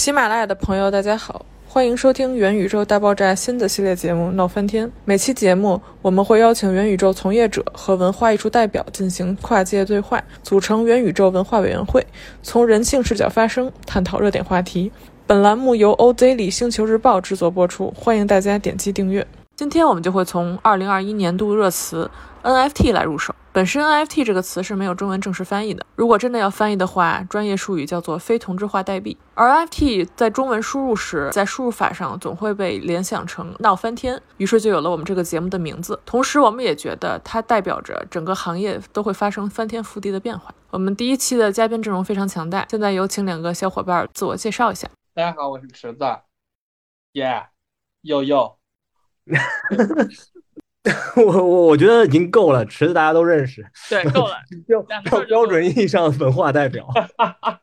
喜马拉雅的朋友，大家好，欢迎收听元宇宙大爆炸新的系列节目《闹翻天》。每期节目，我们会邀请元宇宙从业者和文化艺术代表进行跨界对话，组成元宇宙文化委员会，从人性视角发声，探讨热点话题。本栏目由 o Daily 星球日报制作播出，欢迎大家点击订阅。今天我们就会从二零二一年度热词 NFT 来入手。本身 NFT 这个词是没有中文正式翻译的，如果真的要翻译的话，专业术语叫做非同质化代币。而 NFT 在中文输入时，在输入法上总会被联想成闹翻天，于是就有了我们这个节目的名字。同时，我们也觉得它代表着整个行业都会发生翻天覆地的变化。我们第一期的嘉宾阵容非常强大，现在有请两个小伙伴自我介绍一下。大家好，我是池子。Yeah，又又。我我我觉得已经够了，池子大家都认识，对，够了，标标标准意义上的文化代表。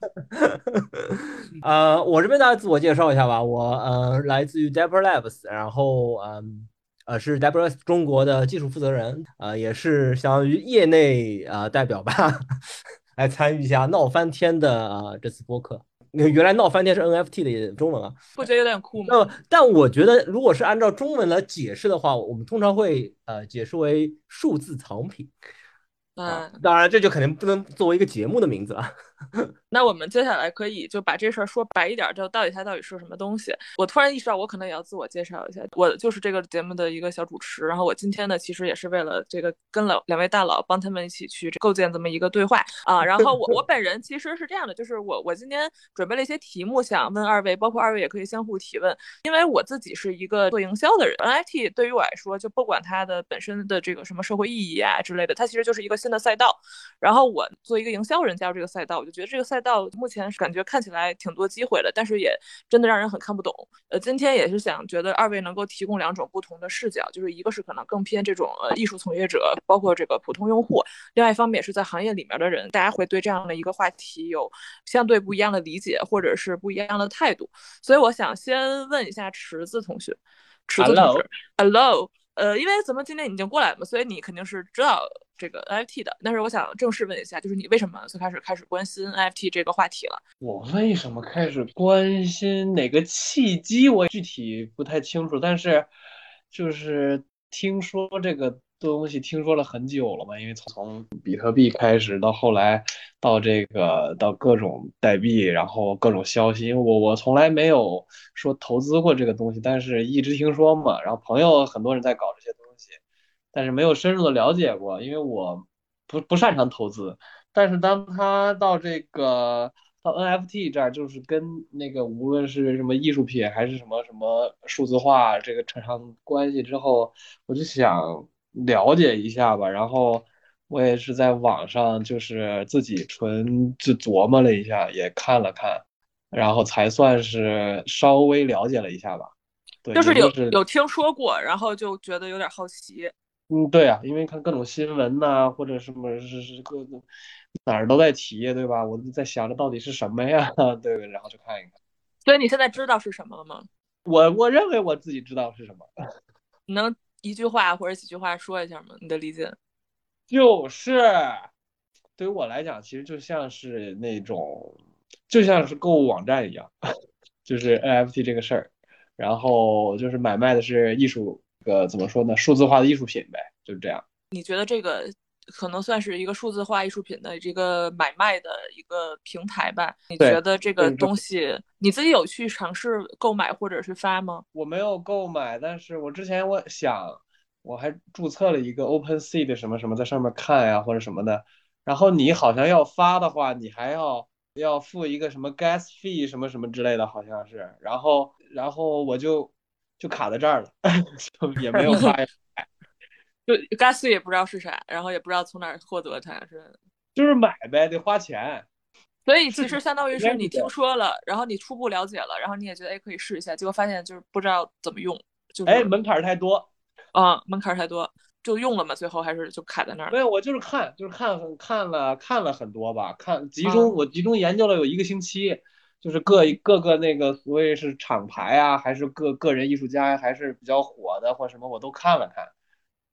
呃，我这边大家自我介绍一下吧，我呃来自于 Dapper Labs，然后嗯呃是 Dapper Labs 中国的技术负责人，呃也是相当于业内啊代表吧，来参与一下闹翻天的啊这次播客。原来闹翻天是 NFT 的中文啊，不觉得有点酷吗？呃，但我觉得如果是按照中文来解释的话，我们通常会呃解释为数字藏品。啊，当然这就肯定不能作为一个节目的名字了。那我们接下来可以就把这事儿说白一点，就到底它到底是什么东西？我突然意识到，我可能也要自我介绍一下，我就是这个节目的一个小主持。然后我今天呢，其实也是为了这个跟了两位大佬，帮他们一起去构建这么一个对话啊。然后我我本人其实是这样的，就是我我今天准备了一些题目，想问二位，包括二位也可以相互提问。因为我自己是一个做营销的人，NIT 对于我来说，就不管它的本身的这个什么社会意义啊之类的，它其实就是一个新的赛道。然后我作为一个营销人加入这个赛道。就觉得这个赛道目前是感觉看起来挺多机会的，但是也真的让人很看不懂。呃，今天也是想觉得二位能够提供两种不同的视角，就是一个是可能更偏这种呃艺术从业者，包括这个普通用户；另外一方面也是在行业里面的人，大家会对这样的一个话题有相对不一样的理解，或者是不一样的态度。所以我想先问一下池子同学，池子同学，Hello。呃，因为咱们今天已经过来了嘛，所以你肯定是知道这个 NFT 的。但是我想正式问一下，就是你为什么最开始开始关心 NFT 这个话题了？我为什么开始关心哪个契机？我具体不太清楚，但是就是听说这个。东西听说了很久了嘛，因为从比特币开始到后来到这个到各种代币，然后各种消息，因为我我从来没有说投资过这个东西，但是一直听说嘛，然后朋友很多人在搞这些东西，但是没有深入的了解过，因为我不不擅长投资。但是当他到这个到 NFT 这儿，就是跟那个无论是什么艺术品还是什么什么数字化这个扯上关系之后，我就想。了解一下吧，然后我也是在网上就是自己纯就琢磨了一下，也看了看，然后才算是稍微了解了一下吧。对，就是有有听说过，然后就觉得有点好奇。嗯，对啊，因为看各种新闻呐，或者什么是是各哪儿都在提，对吧？我就在想着到底是什么呀？对，然后去看一看。所以你现在知道是什么了吗？我我认为我自己知道是什么。你能。一句话或者几句话说一下吗？你的理解就是对于我来讲，其实就像是那种，就像是购物网站一样，就是 NFT 这个事儿，然后就是买卖的是艺术，呃，怎么说呢？数字化的艺术品呗，就是这样。你觉得这个？可能算是一个数字化艺术品的这个买卖的一个平台吧？你觉得这个东西你自己有去尝试购买或者是发吗？我没有购买，但是我之前我想我还注册了一个 OpenSea 的什么什么，在上面看呀或者什么的。然后你好像要发的话，你还要要付一个什么 gas fee 什么什么之类的，好像是。然后然后我就就卡在这儿了，就也没有 发。就 gas 也不知道是啥，然后也不知道从哪儿获得它，是就是买呗，得花钱。所以其实相当于是你听说了，然后你初步了解了，然后你也觉得哎可以试一下，结果发现就是不知道怎么用，就哎门槛太多啊，门槛太多，就用了嘛，最后还是就卡在那儿。没有，我就是看，就是看看了看了很多吧，看集中我集中研究了有一个星期，就是各各个那个所谓是厂牌啊，还是个个人艺术家，还是比较火的或什么，我都看了看。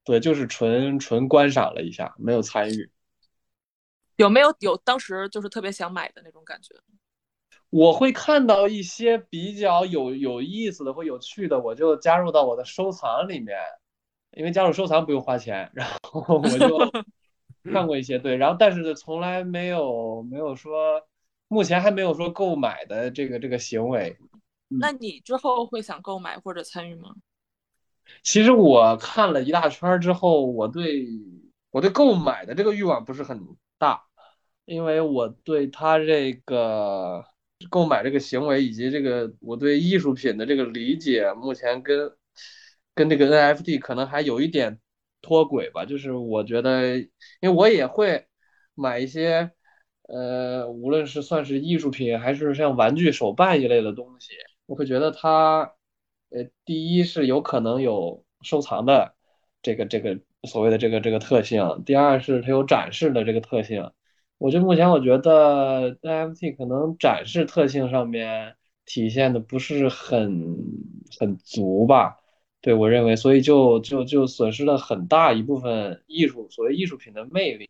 对，就是纯纯观赏了一下，没有参与。有没有有当时就是特别想买的那种感觉？我会看到一些比较有有意思的或有趣的，我就加入到我的收藏里面，因为加入收藏不用花钱，然后我就 看过一些，对，然后但是从来没有没有说，目前还没有说购买的这个这个行为。那你之后会想购买或者参与吗？其实我看了一大圈之后，我对我对购买的这个欲望不是很大，因为我对他这个。购买这个行为以及这个我对艺术品的这个理解，目前跟跟这个 NFT 可能还有一点脱轨吧。就是我觉得，因为我也会买一些，呃，无论是算是艺术品，还是像玩具、手办一类的东西，我会觉得它，呃，第一是有可能有收藏的这个这个所谓的这个这个特性，第二是它有展示的这个特性。我就目前我觉得 NFT 可能展示特性上面体现的不是很很足吧，对我认为，所以就就就损失了很大一部分艺术所谓艺术品的魅力。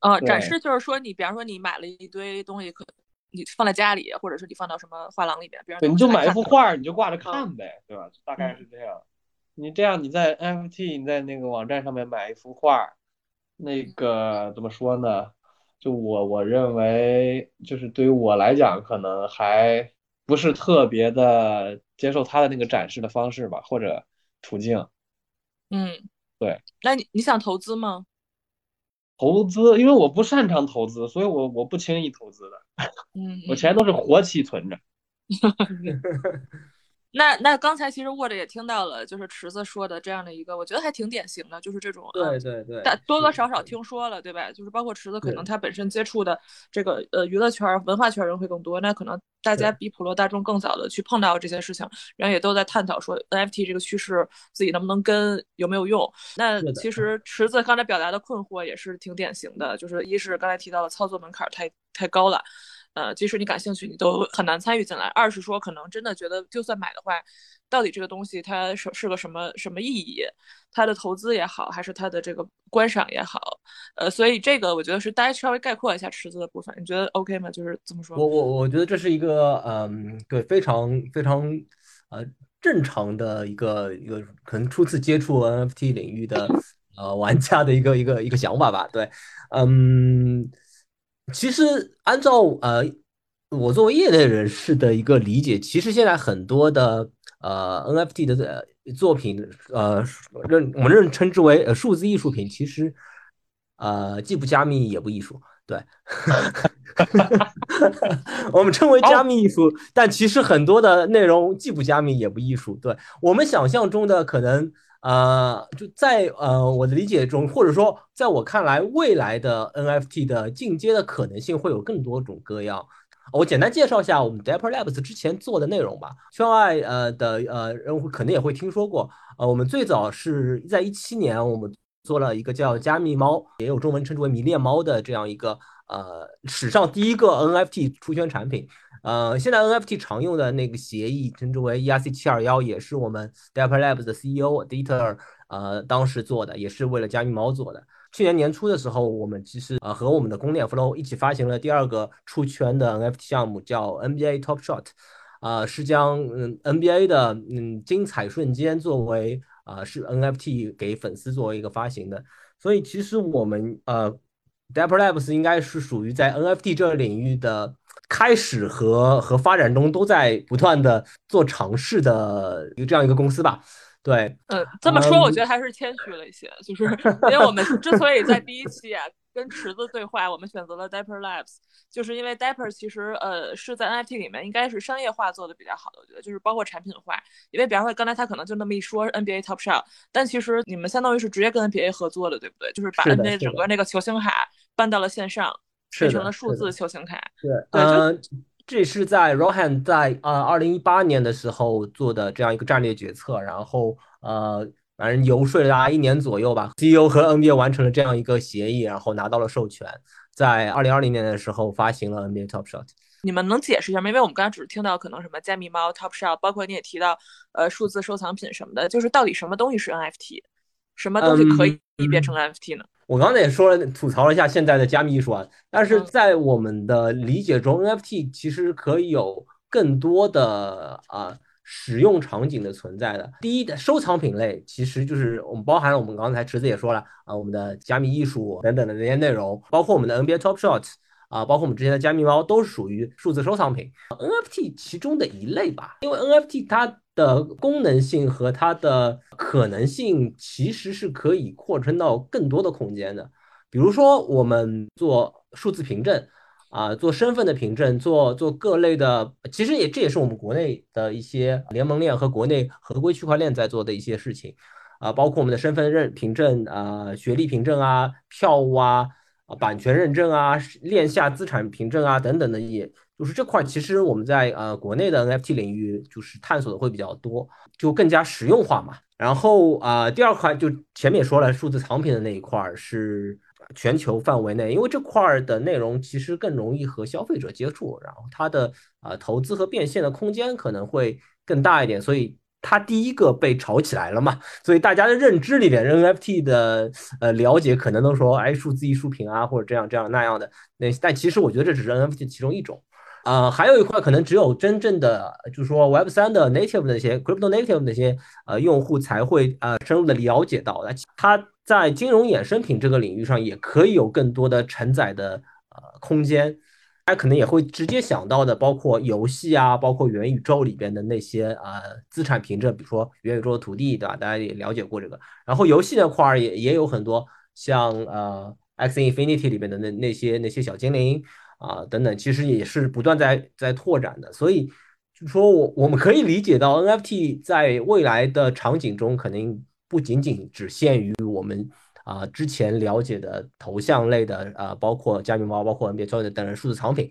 啊，展示就是说你比方说你买了一堆东西，可你放在家里，或者是你放到什么画廊里面，别人对，你就买一幅画，你就挂着看呗，对吧？大概是这样。你这样你在 NFT 你在那个网站上面买一幅画，那个怎么说呢？就我我认为，就是对于我来讲，可能还不是特别的接受他的那个展示的方式吧，或者途径。嗯，对。那你你想投资吗？投资，因为我不擅长投资，所以我我不轻易投资的。嗯，我钱都是活期存着。那那刚才其实握着也听到了，就是池子说的这样的一个，我觉得还挺典型的，就是这种对对对，但多多少少听说了，对吧？就是包括池子，可能他本身接触的这个呃娱乐圈、文化圈人会更多，那可能大家比普罗大众更早的去碰到这些事情，然后也都在探讨说 NFT 这个趋势自己能不能跟，有没有用。那其实池子刚才表达的困惑也是挺典型的，就是一是刚才提到了操作门槛太太高了。呃，即使你感兴趣，你都很难参与进来。二是说，可能真的觉得，就算买的话，到底这个东西它是是个什么什么意义？它的投资也好，还是它的这个观赏也好？呃，所以这个我觉得是大家稍微概括一下池子的部分，你觉得 OK 吗？就是这么说。我我我觉得这是一个嗯，对，非常非常呃正常的一个一个可能初次接触 NFT 领域的呃玩家的一个一个一个想法吧。对，嗯。其实按照呃我作为业内人士的一个理解，其实现在很多的呃 NFT 的作品，呃认我们认称之为呃数字艺术品，其实呃既不加密也不艺术，对，我们称为加密艺术，但其实很多的内容既不加密也不艺术，对我们想象中的可能。呃，就在呃我的理解中，或者说在我看来，未来的 NFT 的进阶的可能性会有更多种各样。我简单介绍一下我们 Dapper Labs 之前做的内容吧。圈外呃的呃人肯定也会听说过。呃，我们最早是在一七年，我们做了一个叫加密猫，也有中文称之为迷恋猫的这样一个呃史上第一个 NFT 出圈产品。呃，现在 NFT 常用的那个协议称之为 ERC 七二幺，也是我们 Dapper Labs 的 CEO Dieter 呃当时做的，也是为了加密猫做的。去年年初的时候，我们其实呃和我们的公链 Flow 一起发行了第二个出圈的 NFT 项目，叫 NBA Top Shot，啊是将嗯 NBA 的嗯精彩瞬间作为啊是 NFT 给粉丝作为一个发行的。所以其实我们呃 Dapper Labs 应该是属于在 NFT 这个领域的。开始和和发展中都在不断的做尝试的一个这样一个公司吧，对，嗯，这么说我觉得还是谦虚了一些，就是因为我们之所以在第一期啊跟池子对话，我们选择了 Dapper Labs，就是因为 Dapper 其实呃是在 NFT 里面应该是商业化做的比较好的，我觉得就是包括产品化，因为比方说刚才他可能就那么一说 NBA Top Shot，但其实你们相当于是直接跟 NBA 合作的，对不对？就是把 NBA 整个那个球星海搬到了线上。变成了数字球星卡。对，嗯，这是在 Rohan 在呃二零一八年的时候做的这样一个战略决策，然后呃，反正游说了大概一年左右吧，CEO 和 NBA 完成了这样一个协议，然后拿到了授权，在二零二零年的时候发行了 NBA Top Shot。你们能解释一下吗？因为我们刚才只是听到可能什么加密猫 Top Shot，包括你也提到呃数字收藏品什么的，就是到底什么东西是 NFT，什么东西可以变成 NFT 呢？我刚才也说了，吐槽了一下现在的加密艺术啊，但是在我们的理解中，NFT 其实可以有更多的啊使用场景的存在的。第一的收藏品类，其实就是我们包含了我们刚才池子也说了啊，我们的加密艺术等等的那些内容，包括我们的 NBA Top Shot 啊，包括我们之前的加密猫，都是属于数字收藏品 NFT 其中的一类吧。因为 NFT 它的功能性和它的可能性其实是可以扩充到更多的空间的，比如说我们做数字凭证啊，做身份的凭证，做做各类的，其实也这也是我们国内的一些联盟链和国内合规区块链在做的一些事情啊，包括我们的身份认凭证啊、学历凭证啊、票务啊、版权认证啊、链下资产凭证啊等等的也。就是这块，其实我们在呃国内的 NFT 领域就是探索的会比较多，就更加实用化嘛。然后啊，第二块就前面也说了，数字藏品的那一块是全球范围内，因为这块的内容其实更容易和消费者接触，然后它的啊投资和变现的空间可能会更大一点，所以它第一个被炒起来了嘛。所以大家的认知里边，NFT 的呃了解可能都说，哎，数字艺术品啊，或者这样这样那样的。那但其实我觉得这只是 NFT 其中一种。呃，还有一块可能只有真正的，就是说 Web 三的 native 那些 crypto native 那些呃用户才会呃深入的了解到。它在金融衍生品这个领域上也可以有更多的承载的呃空间。大家可能也会直接想到的，包括游戏啊，包括元宇宙里边的那些呃资产凭证，比如说元宇宙的土地，对吧？大家也了解过这个。然后游戏那块儿也也有很多，像呃 X Infinity 里边的那那些那些小精灵。啊，等等，其实也是不断在在拓展的，所以就说我我们可以理解到 NFT 在未来的场景中，肯定不仅仅只限于我们啊之前了解的头像类的啊，包括加密猫，包括 NBA 交易的等等数字藏品，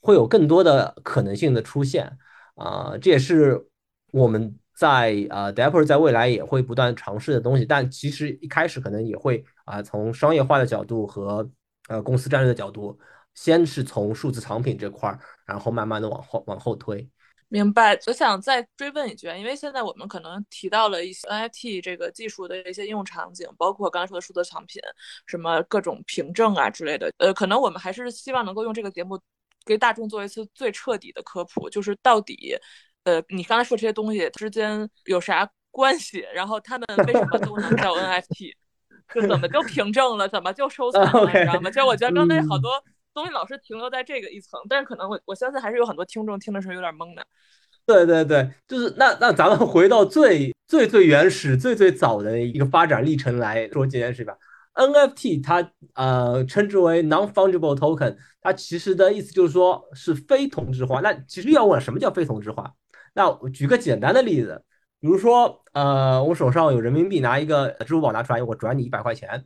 会有更多的可能性的出现啊，这也是我们在啊 Dapper 在未来也会不断尝试的东西，但其实一开始可能也会啊从商业化的角度和呃公司战略的角度。先是从数字藏品这块儿，然后慢慢的往后往后推。明白。我想再追问一句，因为现在我们可能提到了一些 NFT 这个技术的一些应用场景，包括刚才说的数字藏品，什么各种凭证啊之类的。呃，可能我们还是希望能够用这个节目给大众做一次最彻底的科普，就是到底，呃，你刚才说这些东西之间有啥关系？然后他们 为什么都能叫 NFT？就怎么就凭证了？怎么就收藏了？你知道吗？其实我觉得刚才好多。东西老是停留在这个一层，但是可能我我相信还是有很多听众听的时候有点懵的。对对对，就是那那咱们回到最最最原始、最最早的一个发展历程来说这件事吧。NFT 它呃称之为 non-fungible token，它其实的意思就是说是非同质化。那其实要问什么叫非同质化？那我举个简单的例子，比如说呃我手上有人民币，拿一个支付宝拿出来，我转你一百块钱，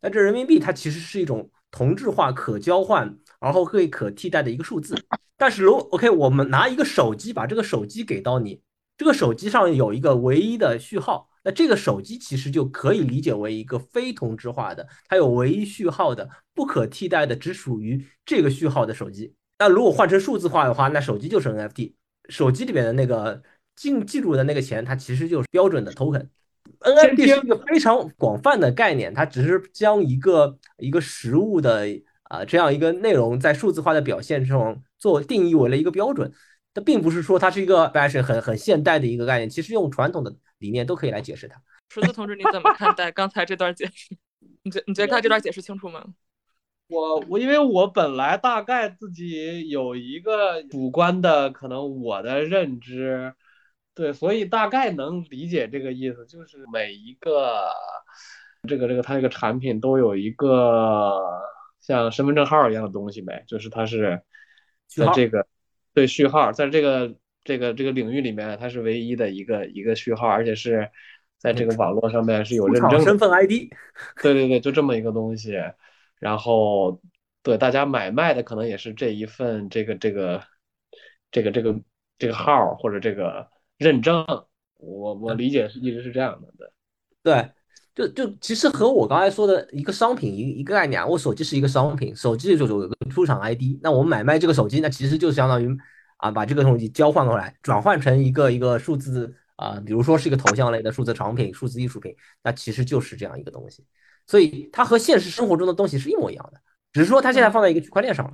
那这人民币它其实是一种。同质化、可交换，然后可以可替代的一个数字。但是如 OK，我们拿一个手机，把这个手机给到你，这个手机上有一个唯一的序号，那这个手机其实就可以理解为一个非同质化的，它有唯一序号的、不可替代的，只属于这个序号的手机。那如果换成数字化的话，那手机就是 NFT，手机里面的那个记记录的那个钱，它其实就是标准的 token。NFT 是一个非常广泛的概念，它只是将一个一个实物的啊这样一个内容在数字化的表现中做定义为了一个标准。它并不是说它是一个 fashion 很很现代的一个概念，其实用传统的理念都可以来解释它。池子同志，你怎么看待刚才这段解释？你觉你觉得他这段解释清楚吗？我我因为我本来大概自己有一个主观的可能我的认知。对，所以大概能理解这个意思，就是每一个这个这个它这个产品都有一个像身份证号一样的东西呗，就是它是在这个对序号，在这个这个这个领域里面，它是唯一的一个一个序号，而且是在这个网络上面是有认证身份 ID。对对对，就这么一个东西。然后对大家买卖的可能也是这一份这个这个这个这个这个号或者这个。认证，我我理解是一直是这样的，对，对，就就其实和我刚才说的一个商品一一个概念，我手机是一个商品，手机就是有个出厂 ID，那我们买卖这个手机，那其实就相当于啊把这个东西交换过来，转换成一个一个数字啊，比如说是一个头像类的数字产品、数字艺术品，那其实就是这样一个东西。所以它和现实生活中的东西是一模一样的，只是说它现在放在一个区块链上了。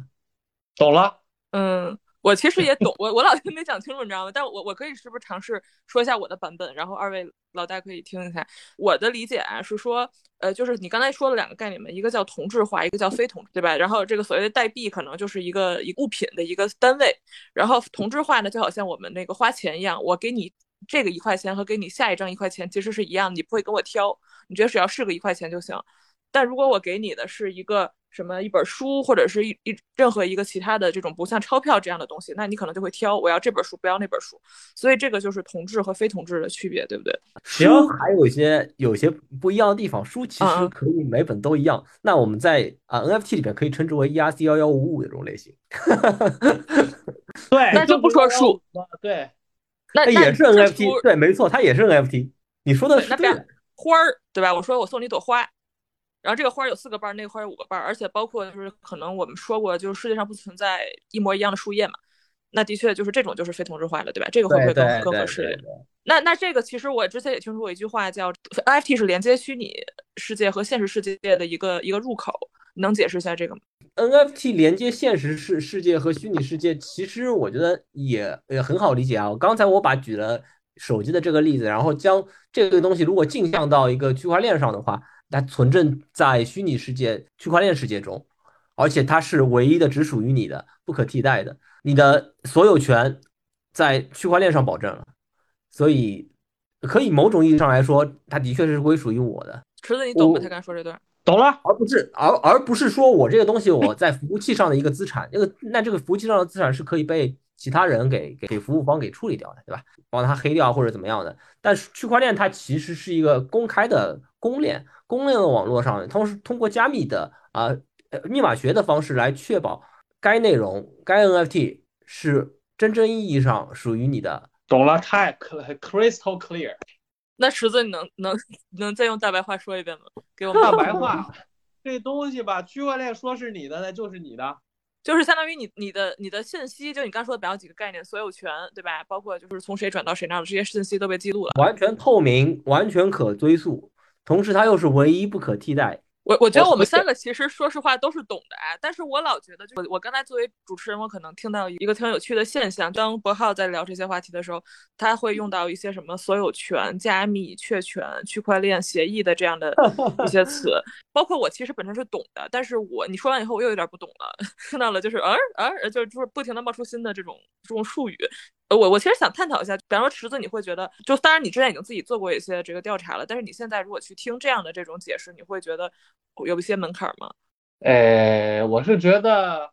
懂了。嗯，我其实也懂，我我老听没讲清楚，你知道吗？但我我可以是不是尝试说一下我的版本，然后二位老大可以听一下我的理解啊，是说，呃，就是你刚才说的两个概念嘛，一个叫同质化，一个叫非同质，对吧？然后这个所谓的代币可能就是一个一物品的一个单位，然后同质化呢，就好像我们那个花钱一样，我给你这个一块钱和给你下一张一块钱其实是一样，你不会跟我挑，你觉得只要是个一块钱就行。但如果我给你的是一个什么一本书，或者是一一任何一个其他的这种不像钞票这样的东西，那你可能就会挑，我要这本书，不要那本书。所以这个就是同质和非同质的区别，对不对？书还有一些有些不一样的地方，书其实可以每本都一样。那我们在啊 NFT 里边可以称之为 ERC 幺幺五五这种类型。对，那就不说书，对，那也是 NFT，对，没错，它也是 NFT。你说的是对的。花儿，对吧？我说我送你一朵花。然后这个花有四个瓣，那个花有五个瓣，而且包括就是可能我们说过，就是世界上不存在一模一样的树叶嘛。那的确就是这种就是非同质化的，对吧？这个会不会更更合适？那那这个其实我之前也听说过一句话，叫 NFT 是连接虚拟世界和现实世界的一个一个入口，能解释一下这个吗？NFT 连接现实世世界和虚拟世界，其实我觉得也也很好理解啊。刚才我把举了手机的这个例子，然后将这个东西如果镜像到一个区块链上的话。它存证在虚拟世界、区块链世界中，而且它是唯一的，只属于你的，不可替代的。你的所有权在区块链上保证了，所以可以某种意义上来说，它的确是归属于我的。池子，你懂吗？他刚说这段，懂了，而不是而而不是说我这个东西我在服务器上的一个资产，那个那这个服务器上的资产是可以被其他人给给服务方给处理掉的，对吧？帮他黑掉或者怎么样的。但是区块链它其实是一个公开的公链。公链的网络上，同时通过加密的啊呃密码学的方式来确保该内容、该 NFT 是真正意义上属于你的。懂了，太 crystal clear。那池子，你能能能再用大白话说一遍吗？给我们大白话。这东西吧，区块链说是你的，那就是你的，就是相当于你你的你的信息，就你刚说的比较几个概念，所有权，对吧？包括就是从谁转到谁那儿的这些信息都被记录了，完全透明，完全可追溯。同时，它又是唯一不可替代。我我觉得我们三个其实说实话都是懂的哎，但是我老觉得，就我我刚才作为主持人，我可能听到一个挺有趣的现象，当博浩在聊这些话题的时候，他会用到一些什么所有权、加密、确权、区块链协议的这样的 一些词，包括我其实本身是懂的，但是我你说完以后我又有点不懂了，听到了就是啊啊，就是就是不停的冒出新的这种这种术语。我我其实想探讨一下，比方说池子，你会觉得，就当然你之前已经自己做过一些这个调查了，但是你现在如果去听这样的这种解释，你会觉得有一些门槛吗？呃，我是觉得，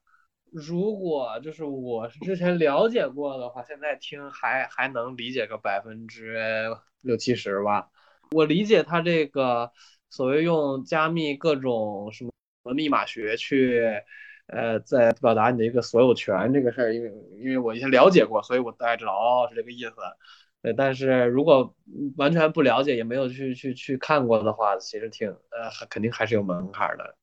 如果就是我是之前了解过的话，现在听还还能理解个百分之六七十吧。我理解他这个所谓用加密各种什么密码学去。呃，在表达你的一个所有权这个事儿，因为因为我以前了解过，所以我大概知道哦是这个意思。呃，但是如果完全不了解，也没有去去去看过的话，其实挺呃肯定还是有门槛的。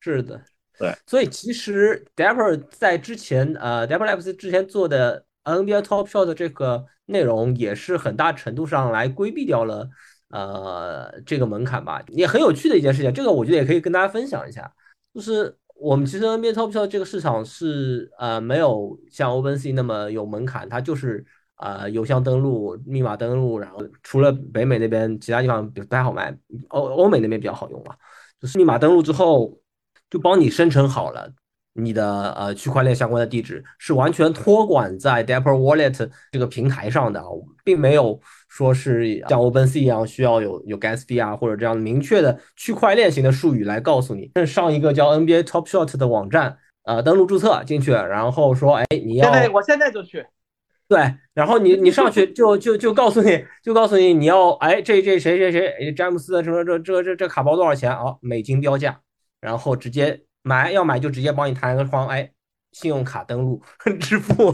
是的，对。所以其实 Dapper 在之前呃 Dapper Labs 之前做的 NBA Top Shot 的这个内容，也是很大程度上来规避掉了呃这个门槛吧。也很有趣的一件事情，这个我觉得也可以跟大家分享一下，就是。我们其实 NBA Top Shot 这个市场是呃没有像 OpenSea 那么有门槛，它就是呃邮箱登录、密码登录，然后除了北美那边，其他地方不太好卖，欧欧美那边比较好用嘛，就是密码登录之后就帮你生成好了。你的呃区块链相关的地址是完全托管在 Dapper Wallet 这个平台上的，并没有说是像 OpenSea 一样需要有有 Gas fee 啊或者这样明确的区块链型的术语来告诉你。上一个叫 NBA Top Shot 的网站，呃，登录注册进去，然后说，哎，你要，现在我现在就去，对，然后你你上去就就就告诉你就告诉你你要，哎，这这谁谁谁，詹姆斯的什么这这这这卡包多少钱啊？美金标价，然后直接。买要买就直接帮你弹个窗，哎，信用卡登录 支付，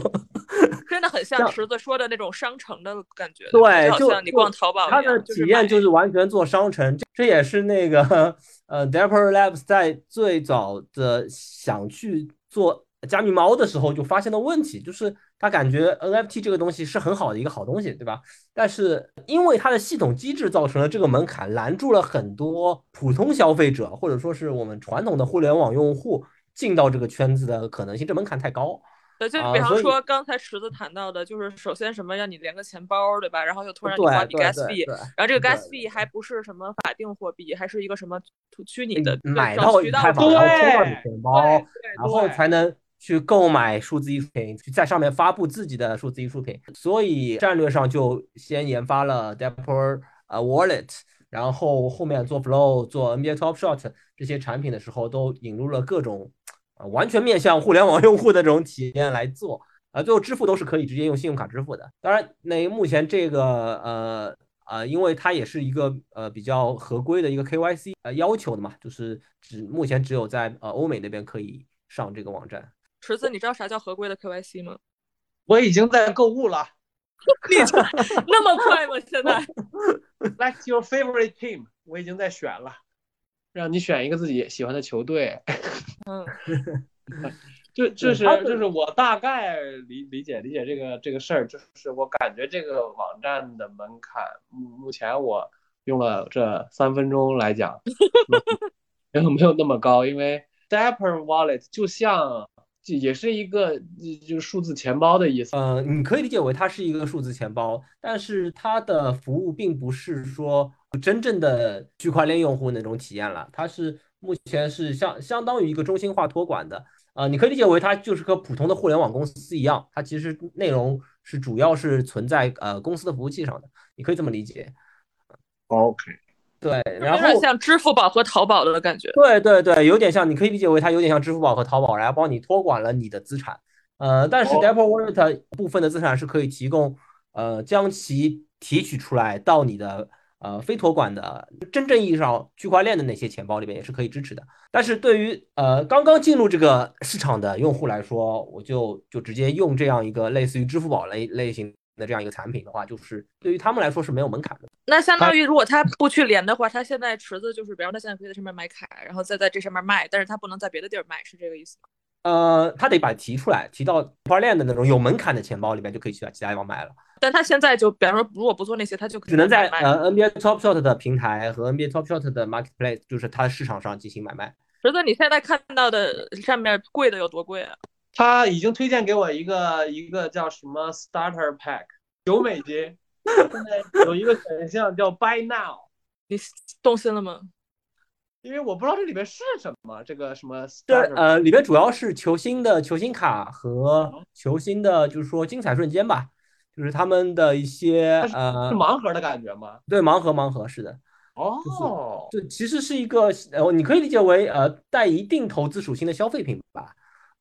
真的很像池子说的那种商城的感觉。对，就像你逛淘宝它的体验就是完全做商城。这也是那个呃 d e p p e r Labs 在最早的想去做加密猫的时候就发现的问题，就是他感觉 NFT 这个东西是很好的一个好东西，对吧？但是因为它的系统机制造成了这个门槛，拦住了很多普通消费者或者说是我们传统的互联网用户进到这个圈子的可能性，这门槛太高。对，就比方说刚才池子谈到的，就是首先什么让你连个钱包，对吧？然后又突然你花笔 gas 币，然后这个 gas 币还不是什么法定货币，还是一个什么虚拟的买到以太坊，然后充到你钱包，然后才能去购买数字艺术品，去在上面发布自己的数字艺术品。所以战略上就先研发了 Dapper 呃 Wallet，然后后面做 Flow、做 NBA Top Shot 这些产品的时候，都引入了各种。啊，完全面向互联网用户的这种体验来做，啊，最后支付都是可以直接用信用卡支付的。当然，那目前这个呃呃，因为它也是一个呃比较合规的一个 KYC 呃要求的嘛，就是只目前只有在呃欧美那边可以上这个网站。池子，你知道啥叫合规的 KYC 吗？我已经在购物了，你那么快吗？现在？Like your favorite team，我已经在选了。让你选一个自己喜欢的球队，嗯，就就是就是我大概理理解理解这个这个事儿，就是我感觉这个网站的门槛，目目前我用了这三分钟来讲，没有没有那么高，因为 Dapper Wallet 就像也是一个就是数字钱包的意思，呃，你可以理解为它是一个数字钱包，但是它的服务并不是说。真正的区块链用户那种体验了，它是目前是相相当于一个中心化托管的，呃，你可以理解为它就是和普通的互联网公司一样，它其实内容是主要是存在呃公司的服务器上的，你可以这么理解。OK，对，然后有点像支付宝和淘宝的感觉。对对对，有点像，你可以理解为它有点像支付宝和淘宝，然后帮你托管了你的资产。呃，但是 Dapper Wallet 部分的资产是可以提供，呃，将其提取出来到你的。呃，非托管的真正意义上区块链的那些钱包里面也是可以支持的。但是对于呃刚刚进入这个市场的用户来说，我就就直接用这样一个类似于支付宝类类型的这样一个产品的话，就是对于他们来说是没有门槛的。那相当于如果他不去连的话，他现在池子就是，比方他现在可以在上面买卡，然后再在这上面卖，但是他不能在别的地儿卖，是这个意思吗？呃，他得把提出来，提到区块链的那种有门槛的钱包里面，就可以去其他地方买了。但他现在就，比方说，如果不做那些，他就只能在呃 NBA Top Shot 的平台和 NBA Top Shot 的 Marketplace，就是它的市场上进行买卖。池子，你现在看到的上面贵的有多贵啊？他已经推荐给我一个一个叫什么 Starter Pack，九美金。现在有一个选项叫 Buy Now，你动心了吗？因为我不知道这里面是什么，这个什么？这呃，里面主要是球星的球星卡和球星的，就是说精彩瞬间吧，就是他们的一些呃，是盲盒的感觉吗？对，盲盒，盲盒是的。哦，就其实是一个呃，你可以理解为呃，带一定投资属性的消费品吧。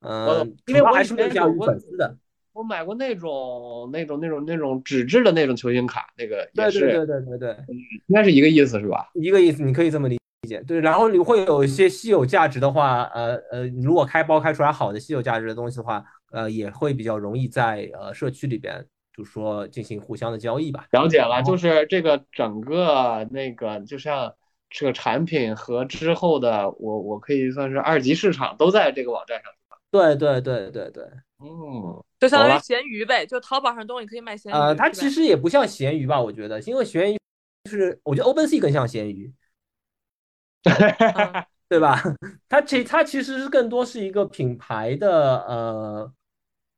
嗯，因为我还是面向于粉丝的。我买过那种那种那种那种纸质的那种球星卡，那个也是，对对对对对，应该是一个意思是吧？一个意思，你可以这么理解。对，然后你会有一些稀有价值的话，呃呃，如果开包开出来好的稀有价值的东西的话，呃，也会比较容易在呃社区里边，就是说进行互相的交易吧。了解了，就是这个整个那个，就像这个产品和之后的，我我可以算是二级市场都在这个网站上，对对对对对，嗯，就相当于咸鱼呗，就淘宝上东西可以卖咸鱼。呃，它其实也不像咸鱼吧，我觉得，因为咸鱼是，我觉得 OpenSea 更像咸鱼。对吧？它其它其实是更多是一个品牌的呃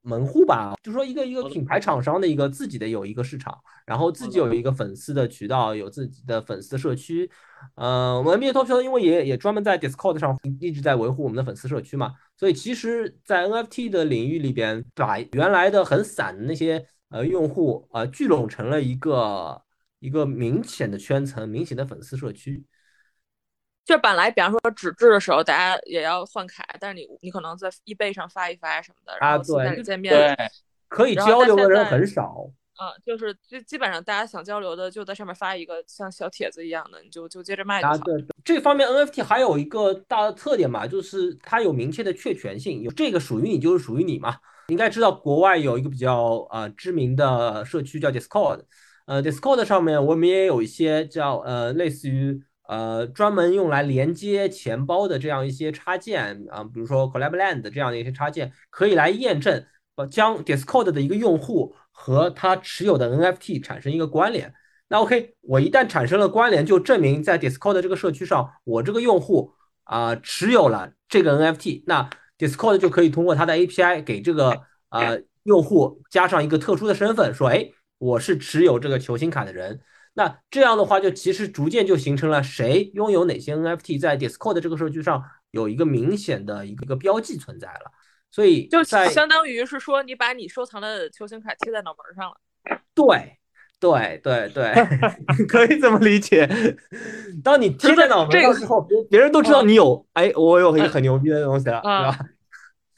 门户吧，就说一个一个品牌厂商的一个自己的有一个市场，然后自己有一个粉丝的渠道，有自己的粉丝社区。呃，我们 NBA Top 因为也也专门在 Discord 上一直在维护我们的粉丝社区嘛，所以其实，在 NFT 的领域里边，把原来的很散的那些呃用户呃聚拢成了一个一个明显的圈层，明显的粉丝社区。就本来，比方说纸质的时候，大家也要换卡，但是你你可能在 eBay 上发一发什么的，然后线下见面，对，可以交流的人很少。嗯，就是就基本上大家想交流的，就在上面发一个像小帖子一样的，你就就接着卖就好。对，这方面 NFT 还有一个大的特点嘛，就是它有明确的确权性，有这个属于你就是属于你嘛。应该知道国外有一个比较呃知名的社区叫 Discord，呃，Discord 上面我们也有一些叫呃类似于。呃，专门用来连接钱包的这样一些插件啊，比如说 Collab Land 这样的一些插件，可以来验证呃将 Discord 的一个用户和他持有的 NFT 产生一个关联。那 OK，我一旦产生了关联，就证明在 Discord 这个社区上，我这个用户啊持有了这个 NFT，那 Discord 就可以通过它的 API 给这个呃用户加上一个特殊的身份，说，哎，我是持有这个球星卡的人。那这样的话，就其实逐渐就形成了谁拥有哪些 NFT，在 Discord 这个社区上有一个明显的一个个标记存在了。所以就在相当于是说，你把你收藏的球星卡贴在脑门上了。对对对对，可以这么理解。当你贴在脑门上之后，别别人都知道你有，哎，我有一个很牛逼的东西了，对吧？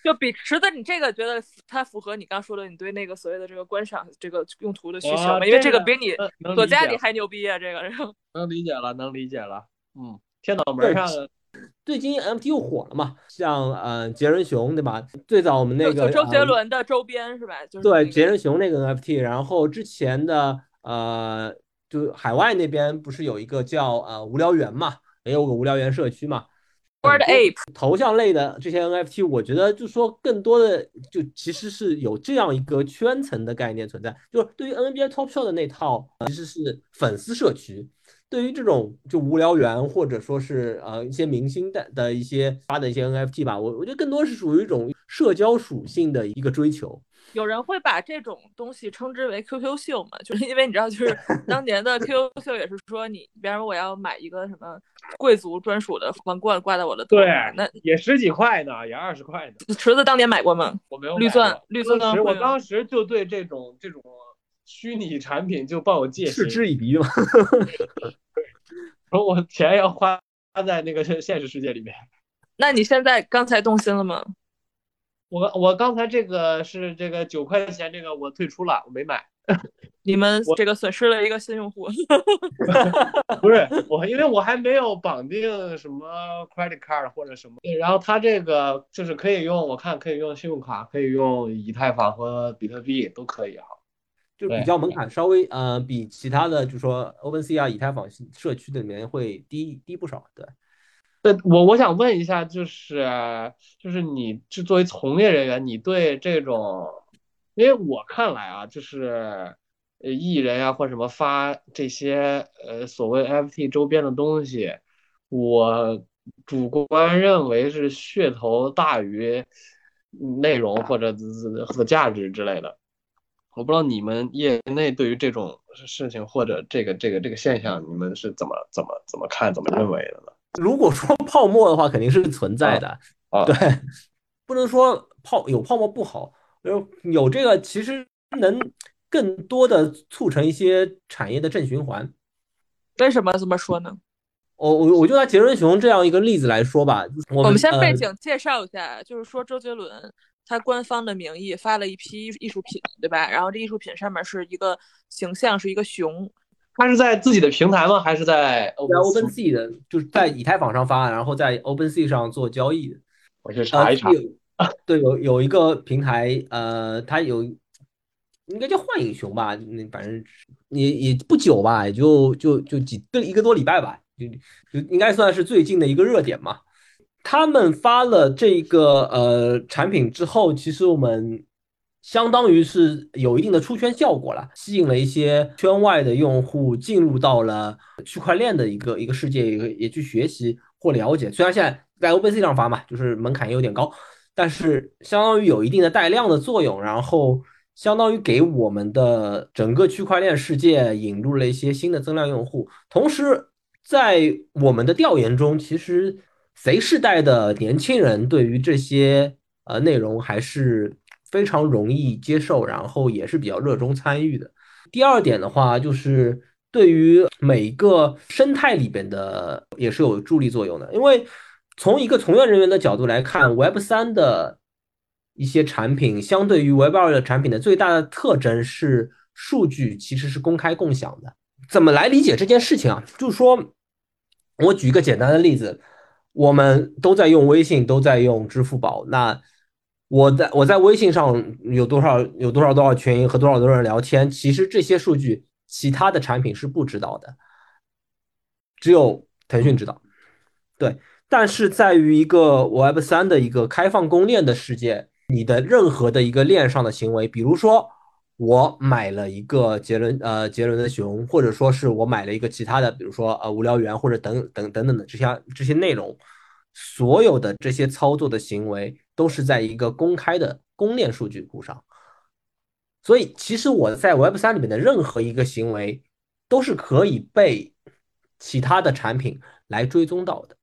就比池子，你这个觉得它符合你刚说的，你对那个所谓的这个观赏这个用途的需求吗？因为这个比你躲家里还牛逼啊！这个能理解了，能理解了。嗯，天脑门上。最近 MT 又火了嘛？像呃杰伦熊对吧？最早我们那个周杰伦的周边是吧？就是对杰伦熊那个 NFT，然后之前的呃就海外那边不是有一个叫呃无聊园嘛？也有个无聊园社区嘛？Word Ape 头像类的这些 NFT，我觉得就说更多的就其实是有这样一个圈层的概念存在，就是对于 NBA Top Shot 的那套其实是粉丝社区，对于这种就无聊猿或者说是呃一些明星的的一些发的一些 NFT 吧，我我觉得更多是属于一种社交属性的一个追求。有人会把这种东西称之为 QQ 秀嘛？就是因为你知道，就是当年的 QQ 秀也是说，你比方说我要买一个什么贵族专属的皇冠挂在我的头上，那也十几块呢，也二十块呢。池子当年买过吗？我没有。绿钻，绿钻当时我当时就对这种这种虚拟产品就抱有戒心，嗤之以鼻嘛。说我钱要花在那个现现实世界里面。那你现在刚才动心了吗？我我刚才这个是这个九块钱，这个我退出了，我没买。你们这个损失了一个新用户。不是我，因为我还没有绑定什么 credit card 或者什么。然后它这个就是可以用，我看可以用信用卡，可以用以太坊和比特币都可以啊。就比较门槛稍微呃比其他的，就说 OpenSea 啊、以太坊社区里面会低低不少。对。对，我我想问一下，就是就是你就作为从业人员，你对这种，因为我看来啊，就是呃艺人呀或什么发这些呃所谓 FT 周边的东西，我主观认为是噱头大于内容或者和价值之类的。我不知道你们业内对于这种事情或者这个这个这个现象，你们是怎么怎么怎么看、怎么认为的呢？如果说泡沫的话，肯定是存在的。啊，对，不能说泡有泡沫不好，有有这个其实能更多的促成一些产业的正循环。为什么这么说呢？我我我就拿杰伦熊这样一个例子来说吧。我们先背景介绍一下，就是说周杰伦他官方的名义发了一批艺术品，对吧？然后这艺术品上面是一个形象，是一个熊。他是在自己的平台吗？还是在 OpenSea 的？就是在以太坊上发，然后在 OpenSea 上做交易的。我去查一查。对，有有一个平台，呃，它有应该叫幻影熊吧？那反正也也不久吧，也就就就几个一个多礼拜吧，就就应该算是最近的一个热点嘛。他们发了这个呃产品之后，其实我们。相当于是有一定的出圈效果了，吸引了一些圈外的用户进入到了区块链的一个一个世界，也也去学习或了解。虽然现在在 OpenSea 上发嘛，就是门槛也有点高，但是相当于有一定的带量的作用，然后相当于给我们的整个区块链世界引入了一些新的增量用户。同时，在我们的调研中，其实 Z 世代的年轻人对于这些呃内容还是。非常容易接受，然后也是比较热衷参与的。第二点的话，就是对于每一个生态里边的也是有助力作用的。因为从一个从业人员的角度来看，Web 三的一些产品相对于 Web 二的产品的最大的特征是数据其实是公开共享的。怎么来理解这件事情啊？就是说我举一个简单的例子，我们都在用微信，都在用支付宝，那。我在我在微信上有多少有多少多少群和多少多少人聊天，其实这些数据其他的产品是不知道的，只有腾讯知道。对，但是在于一个 Web 三的一个开放公链的世界，你的任何的一个链上的行为，比如说我买了一个杰伦呃杰伦的熊，或者说是我买了一个其他的，比如说呃无聊猿或者等等等等的这些这些内容，所有的这些操作的行为都是在一个公开的公链数据库上。所以，其实我在 Web 三里面的任何一个行为，都是可以被其他的产品来追踪到的。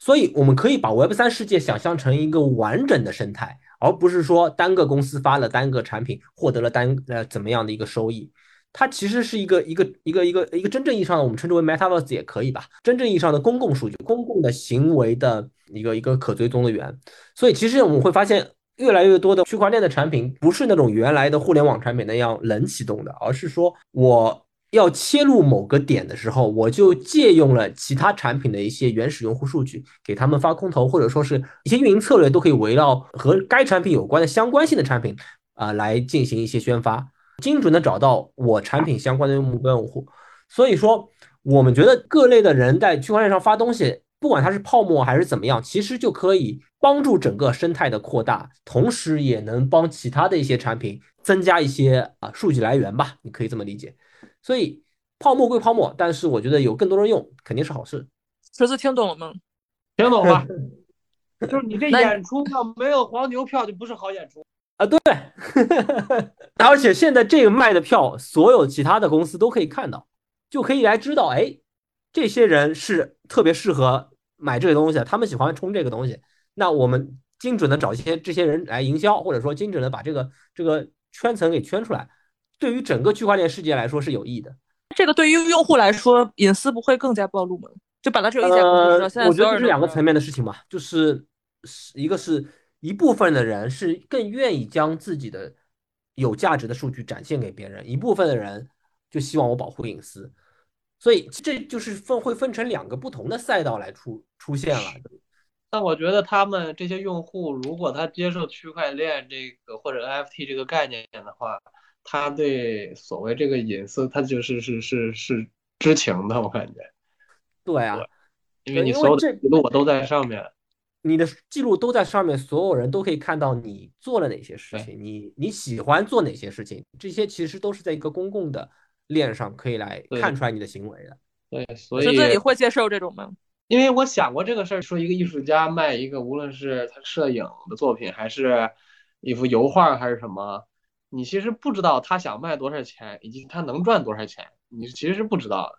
所以，我们可以把 Web 三世界想象成一个完整的生态，而不是说单个公司发了单个产品，获得了单呃怎么样的一个收益。它其实是一个一个一个一个一个真正意义上的我们称之为 Metaverse 也可以吧，真正意义上的公共数据、公共的行为的一个一个可追踪的源。所以，其实我们会发现。越来越多的区块链的产品不是那种原来的互联网产品那样冷启动的，而是说我要切入某个点的时候，我就借用了其他产品的一些原始用户数据，给他们发空投，或者说是一些运营策略，都可以围绕和该产品有关的相关性的产品啊来进行一些宣发，精准的找到我产品相关的目标用户。所以说，我们觉得各类的人在区块链上发东西。不管它是泡沫还是怎么样，其实就可以帮助整个生态的扩大，同时也能帮其他的一些产品增加一些啊数据来源吧，你可以这么理解。所以泡沫归泡沫，但是我觉得有更多人用肯定是好事。这次听懂了吗？听懂了。就是你这演出要没有黄牛票就不是好演出啊。对，而且现在这个卖的票，所有其他的公司都可以看到，就可以来知道，哎，这些人是特别适合。买这个东西，他们喜欢冲这个东西，那我们精准的找一些这些人来营销，或者说精准的把这个这个圈层给圈出来，对于整个区块链世界来说是有益的。这个对于用户来说，隐私不会更加暴露吗？就本来只有一家公司。现在我觉得是两个层面的事情嘛，就是一个是一部分的人是更愿意将自己的有价值的数据展现给别人，一部分的人就希望我保护隐私。所以这就是分会分成两个不同的赛道来出出现了。但我觉得他们这些用户，如果他接受区块链这个或者 NFT 这个概念的话，他对所谓这个隐私，他就是是是是知情的。我感觉。对啊，因为你所有的记录我都在上面，你的记录都在上面，所有人都可以看到你做了哪些事情，你你喜欢做哪些事情，这些其实都是在一个公共的。链上可以来看出来你的行为的，对，所以你会接受这种吗？因为我想过这个事儿，说一个艺术家卖一个，无论是他摄影的作品，还是一幅油画，还是什么，你其实不知道他想卖多少钱，以及他能赚多少钱，你其实是不知道的。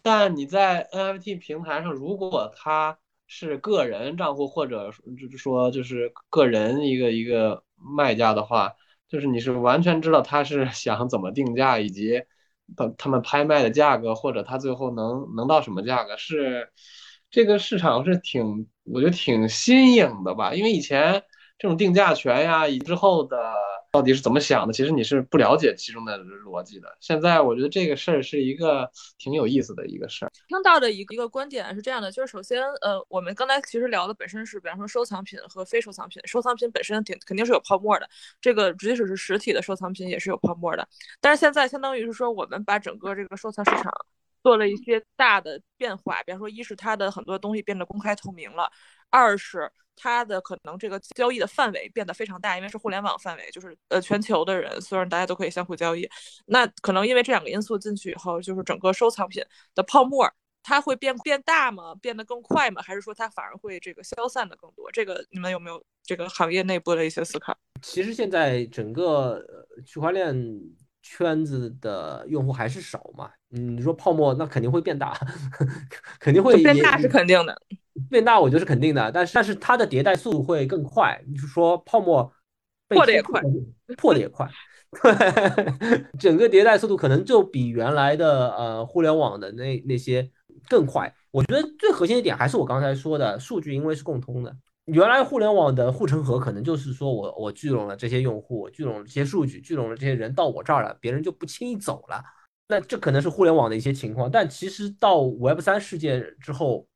但你在 NFT 平台上，如果他是个人账户，或者就是说就是个人一个一个卖家的话，就是你是完全知道他是 想怎么定价，以及。他他们拍卖的价格，或者他最后能能到什么价格，是这个市场是挺，我觉得挺新颖的吧。因为以前这种定价权呀，以之后的到底是怎么想的，其实你是不了解其中的逻辑的。现在我觉得这个事儿是一个挺有意思的一个事儿。听到的一个一个观点是这样的，就是首先，呃，我们刚才其实聊的本身是，比方说收藏品和非收藏品，收藏品本身挺肯定是有泡沫的，这个即使是实体的收藏品也是有泡沫的。但是现在相当于是说，我们把整个这个收藏市场做了一些大的变化，比方说，一是它的很多东西变得公开透明了，二是。它的可能这个交易的范围变得非常大，因为是互联网范围，就是呃全球的人，所有人大家都可以相互交易。那可能因为这两个因素进去以后，就是整个收藏品的泡沫，它会变变大吗？变得更快吗？还是说它反而会这个消散的更多？这个你们有没有这个行业内部的一些思考？其实现在整个区块链圈子的用户还是少嘛，嗯，你说泡沫那肯定会变大，肯定会变大是肯定的。变大我觉得是肯定的，但是但是它的迭代速度会更快。就是说泡沫破的也快，破的也快，整个迭代速度可能就比原来的呃互联网的那那些更快。我觉得最核心的点还是我刚才说的，数据因为是共通的。原来互联网的护城河可能就是说我我聚拢了这些用户，聚拢了这些数据，聚拢了这些人到我这儿了，别人就不轻易走了。那这可能是互联网的一些情况，但其实到 Web 三世界之后。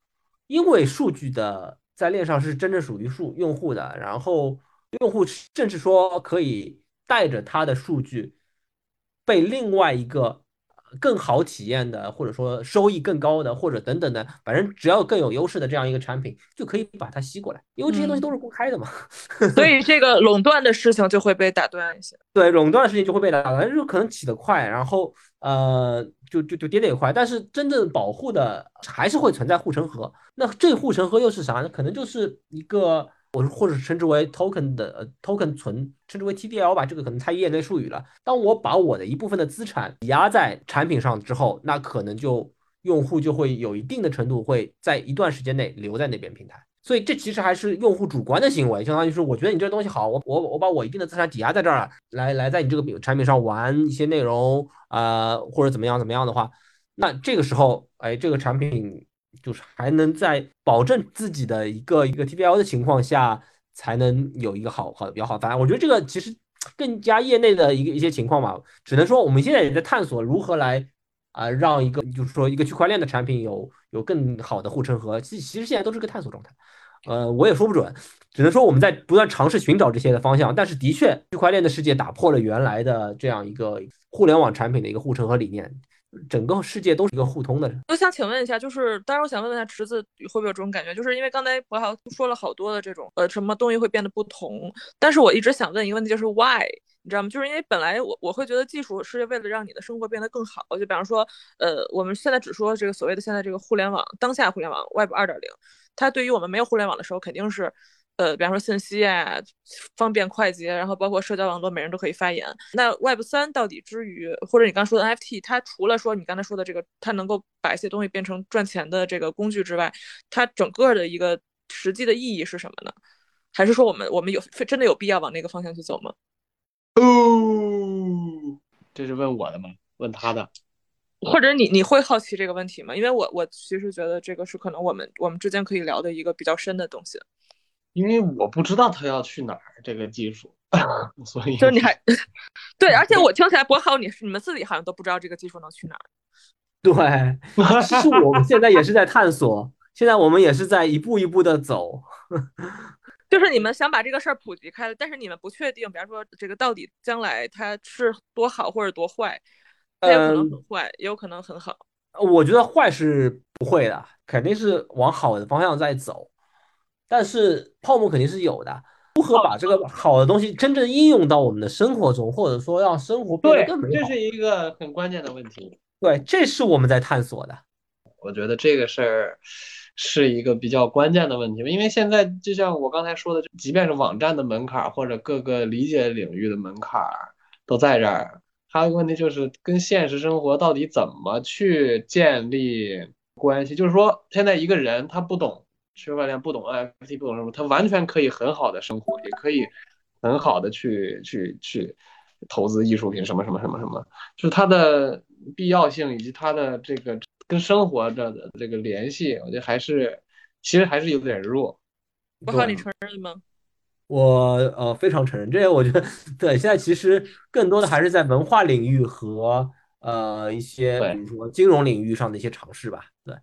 因为数据的在链上是真正属于数用户的，然后用户甚至说可以带着他的数据被另外一个更好体验的，或者说收益更高的，或者等等的，反正只要更有优势的这样一个产品，就可以把它吸过来，因为这些东西都是公开的嘛。所以这个垄断的事情就会被打断一些。对，垄断的事情就会被打断，就可能起得快，然后呃，就就就跌得也快。但是真正保护的还是会存在护城河。那这护城河又是啥呢？可能就是一个。我或者称之为 token 的 token 存，称之为 TDL 吧，这个可能太业内术语了。当我把我的一部分的资产抵押在产品上之后，那可能就用户就会有一定的程度会在一段时间内留在那边平台。所以这其实还是用户主观的行为，相当于是我觉得你这东西好，我我我把我一定的资产抵押在这儿，来来在你这个产品上玩一些内容啊，或者怎么样怎么样的话，那这个时候，哎，这个产品。就是还能在保证自己的一个一个 TBL 的情况下，才能有一个好好的比较好发展。我觉得这个其实更加业内的一个一些情况嘛，只能说我们现在也在探索如何来啊让一个就是说一个区块链的产品有有更好的护城河。其其实现在都是个探索状态，呃，我也说不准，只能说我们在不断尝试寻找这些的方向。但是的确，区块链的世界打破了原来的这样一个互联网产品的一个护城河理念。整个世界都是一个互通的。我想请问一下，就是当然我想问一下池子会不会有这种感觉，就是因为刚才博豪说了好多的这种呃什么东西会变得不同，但是我一直想问一个问题，就是 why，你知道吗？就是因为本来我我会觉得技术是为了让你的生活变得更好，就比方说呃我们现在只说这个所谓的现在这个互联网当下互联网 Web 二点零，它对于我们没有互联网的时候肯定是。呃，比方说信息啊，方便快捷，然后包括社交网络，每人都可以发言。那 Web 三到底之于，或者你刚说的 NFT，它除了说你刚才说的这个，它能够把一些东西变成赚钱的这个工具之外，它整个的一个实际的意义是什么呢？还是说我们我们有真的有必要往那个方向去走吗？哦，这是问我的吗？问他的？或者你你会好奇这个问题吗？因为我我其实觉得这个是可能我们我们之间可以聊的一个比较深的东西。因为我不知道他要去哪儿，这个技术，所以就是你还 对，而且我听起来博好，你是你们自己好像都不知道这个技术能去哪儿。对，其实我们现在也是在探索，现在我们也是在一步一步的走。就是你们想把这个事儿普及开，但是你们不确定，比方说这个到底将来它是多好或者多坏，它有可能很坏，也有可能很好。我觉得坏是不会的，肯定是往好的方向在走。但是泡沫肯定是有的，如何把这个好的东西真正应用到我们的生活中，或者说让生活变得更美好，这是一个很关键的问题。对，这是我们在探索的。我觉得这个事儿是一个比较关键的问题，因为现在就像我刚才说的，即便是网站的门槛或者各个理解领域的门槛都在这儿，还有一个问题就是跟现实生活到底怎么去建立关系？就是说，现在一个人他不懂。区块链不懂 NFT 不懂什么，他完全可以很好的生活，也可以很好的去去去投资艺术品什么什么什么什么，就是它的必要性以及它的这个跟生活的这个联系，我觉得还是其实还是有点弱。我靠，你承认吗？我呃非常承认，这些我觉得 对。现在其实更多的还是在文化领域和呃一些比如说金融领域上的一些尝试吧，对。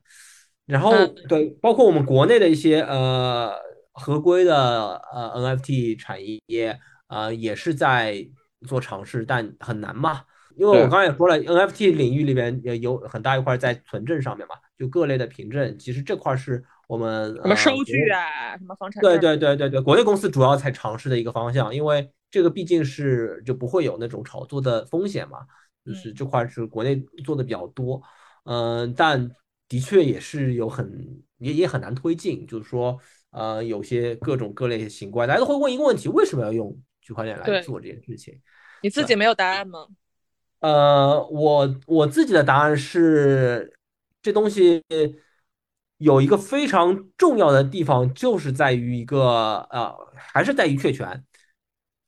然后对，包括我们国内的一些呃合规的呃 NFT 产业啊，也是在做尝试，但很难嘛。因为我刚才也说了，NFT 领域里边也有很大一块在存证上面嘛，就各类的凭证。其实这块是我们什么收据啊，什么房产对对对对对，国内公司主要才尝试的一个方向，因为这个毕竟是就不会有那种炒作的风险嘛，就是这块是国内做的比较多，嗯，但。的确也是有很也也很难推进，就是说，呃，有些各种各类型怪，大家都会问一个问题：为什么要用区块链来做这件事情？你自己没有答案吗？呃，我我自己的答案是，这东西有一个非常重要的地方，就是在于一个呃，还是在于确权。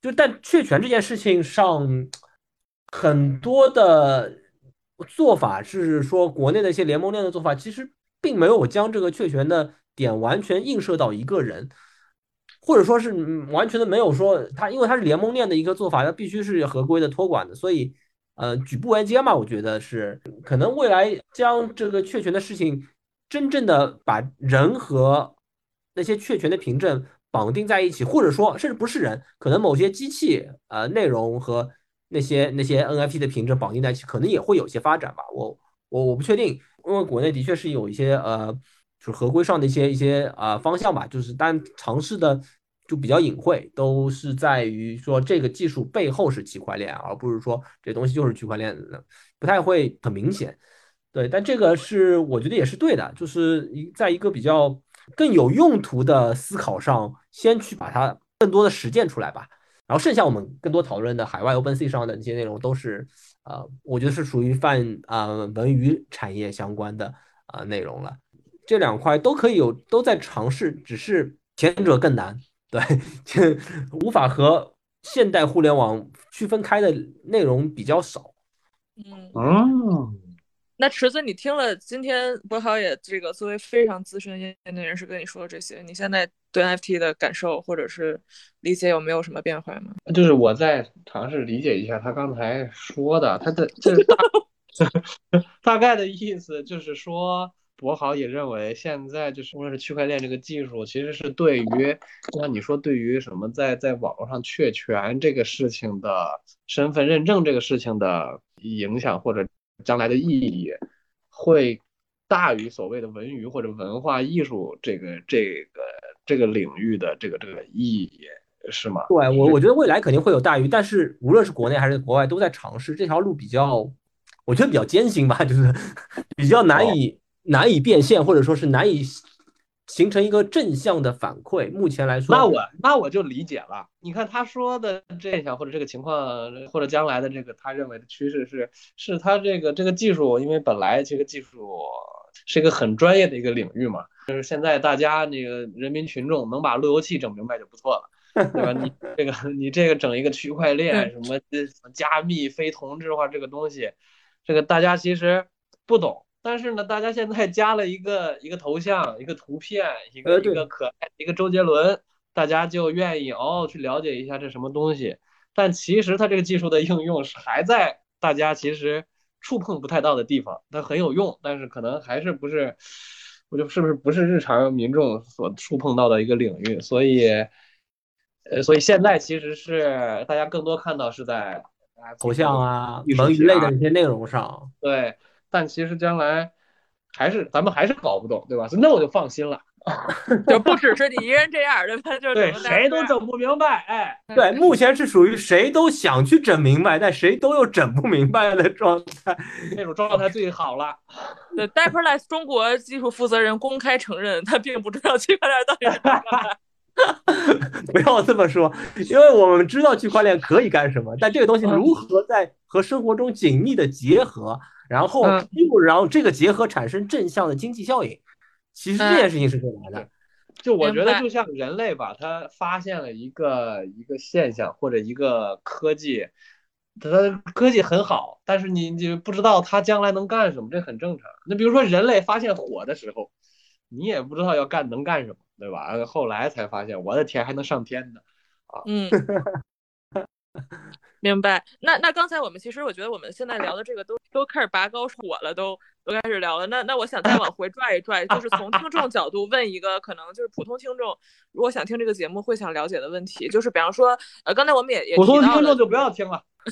就但确权这件事情上，很多的。做法是说，国内的一些联盟链的做法，其实并没有将这个确权的点完全映射到一个人，或者说是完全的没有说它，因为它是联盟链的一个做法，它必须是合规的托管的，所以呃举步维艰嘛。我觉得是可能未来将这个确权的事情真正的把人和那些确权的凭证绑定在一起，或者说甚至不是人，可能某些机器呃内容和那些那些 NFT 的凭证绑定在一起，可能也会有一些发展吧。我我我不确定，因为国内的确是有一些呃，就是合规上的一些一些啊方向吧，就是但尝试的就比较隐晦，都是在于说这个技术背后是区块链，而不是说这东西就是区块链的，不太会很明显。对，但这个是我觉得也是对的，就是一在一个比较更有用途的思考上，先去把它更多的实践出来吧。然后剩下我们更多讨论的海外 OpenSea 上的那些内容，都是呃，我觉得是属于泛啊文娱产业相关的啊内容了。这两块都可以有，都在尝试，只是前者更难，对，无法和现代互联网区分开的内容比较少。嗯哦。那池子，你听了今天博豪也这个作为非常资深业内人士跟你说的这些，你现在对 NFT 的感受或者是理解有没有什么变化吗？就是我在尝试理解一下他刚才说的，他的这大 大概的意思就是说，博豪也认为现在就是无论是区块链这个技术，其实是对于就像你说对于什么在在网络上确权这个事情的身份认证这个事情的影响或者。将来的意义会大于所谓的文娱或者文化艺术这个这个这个领域的这个这个意义是吗？对我我觉得未来肯定会有大于，但是无论是国内还是国外都在尝试这条路比较，我觉得比较艰辛吧，就是 比较难以难以变现，或者说是难以。形成一个正向的反馈。目前来说，那我那我就理解了。你看他说的这项或者这个情况，或者将来的这个他认为的趋势是，是他这个这个技术，因为本来这个技术是一个很专业的一个领域嘛。就是现在大家那个人民群众能把路由器整明白就不错了，对吧？你这个你这个整一个区块链什么加密非同质化这个东西，这个大家其实不懂。但是呢，大家现在加了一个一个头像、一个图片、一个一个可爱一个周杰伦，大家就愿意哦去了解一下这什么东西。但其实它这个技术的应用是还在大家其实触碰不太到的地方，它很有用，但是可能还是不是，我就是不是不是日常民众所触碰到的一个领域。所以，呃，所以现在其实是大家更多看到是在头像啊、文娱类的一些内容上，对。但其实将来还是咱们还是搞不懂，对吧？那我就放心了，就不只是你一人这样，对吧？就对，谁都整不明白，哎，对，目前是属于谁都想去整明白，但谁都又整不明白的状态，那种状态最好了。对 d a p e r l e s s 中国技术负责人公开承认，他并不知道区块链到底是干嘛。不要这么说，因为我们知道区块链可以干什么，但这个东西如何在和生活中紧密的结合？然后，然后这个结合产生正向的经济效应，其实这件事情是最难的。就我觉得，就像人类吧，他发现了一个一个现象或者一个科技，它科技很好，但是你你不知道它将来能干什么，这很正常。那比如说人类发现火的时候，你也不知道要干能干什么，对吧？后来才发现，我的天，还能上天呢！啊，嗯。明白，那那刚才我们其实我觉得我们现在聊的这个都都开始拔高火了，都都开始聊了。那那我想再往回拽一拽，就是从听众角度问一个可能就是普通听众如果想听这个节目会想了解的问题，就是比方说呃刚才我们也也普通听众就不要听了，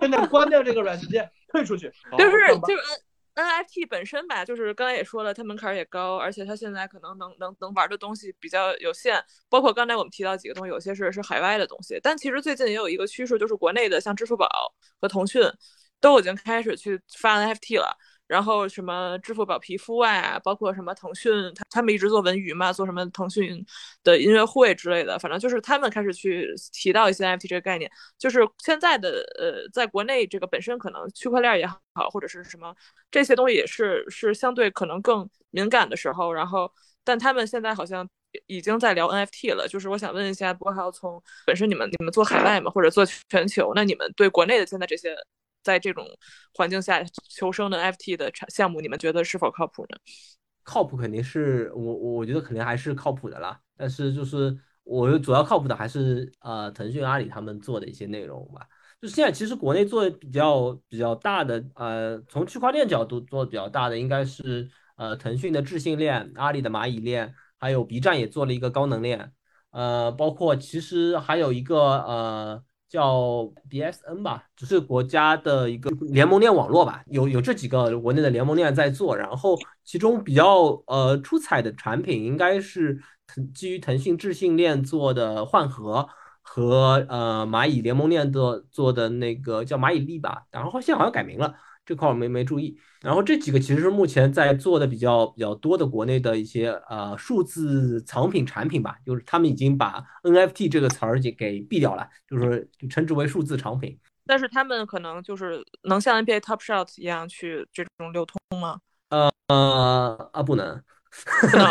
现在关掉这个软件，退出去。就是就是。NFT 本身吧，就是刚才也说了，它门槛也高，而且它现在可能能能能玩的东西比较有限。包括刚才我们提到几个东西，有些是是海外的东西。但其实最近也有一个趋势，就是国内的像支付宝和腾讯都已经开始去发 NFT 了。然后什么支付宝皮肤啊，包括什么腾讯，他他们一直做文娱嘛，做什么腾讯的音乐会之类的，反正就是他们开始去提到一些 NFT 这个概念。就是现在的呃，在国内这个本身可能区块链也好，或者是什么这些东西也是是相对可能更敏感的时候。然后，但他们现在好像已经在聊 NFT 了。就是我想问一下，不过还要从本身你们你们做海外嘛，或者做全球，那你们对国内的现在这些？在这种环境下求生的 FT 的项目，你们觉得是否靠谱呢？靠谱肯定是我，我觉得肯定还是靠谱的啦。但是就是我主要靠谱的还是呃腾讯、阿里他们做的一些内容吧。就现在其实国内做的比较比较大的，呃，从区块链角度做的比较大的，应该是呃腾讯的智信链、阿里的蚂蚁链，还有 B 站也做了一个高能链，呃，包括其实还有一个呃。叫 BSN 吧，只是国家的一个联盟链网络吧，有有这几个国内的联盟链在做，然后其中比较呃出彩的产品应该是腾基于腾讯智信链做的换核和呃蚂蚁联盟链的做的那个叫蚂蚁力吧，然后现在好像改名了，这块我没没注意。然后这几个其实是目前在做的比较比较多的国内的一些呃数字藏品产品吧，就是他们已经把 NFT 这个词儿给给毙掉了，就是就称之为数字藏品。但是他们可能就是能像 NBA Top Shot 一样去这种流通吗？呃呃啊不能，不能，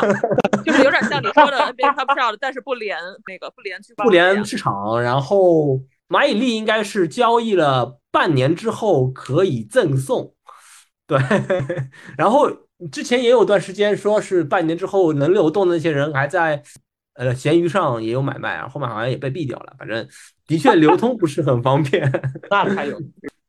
就是有点像你说的 NBA Top Shot，但是不连那个不连去不连市场。然后蚂蚁力应该是交易了半年之后可以赠送。对，然后之前也有段时间说是半年之后能流动的那些人还在，呃，闲鱼上也有买卖啊，后面好像也被毙掉了。反正的确流通不是很方便。那还有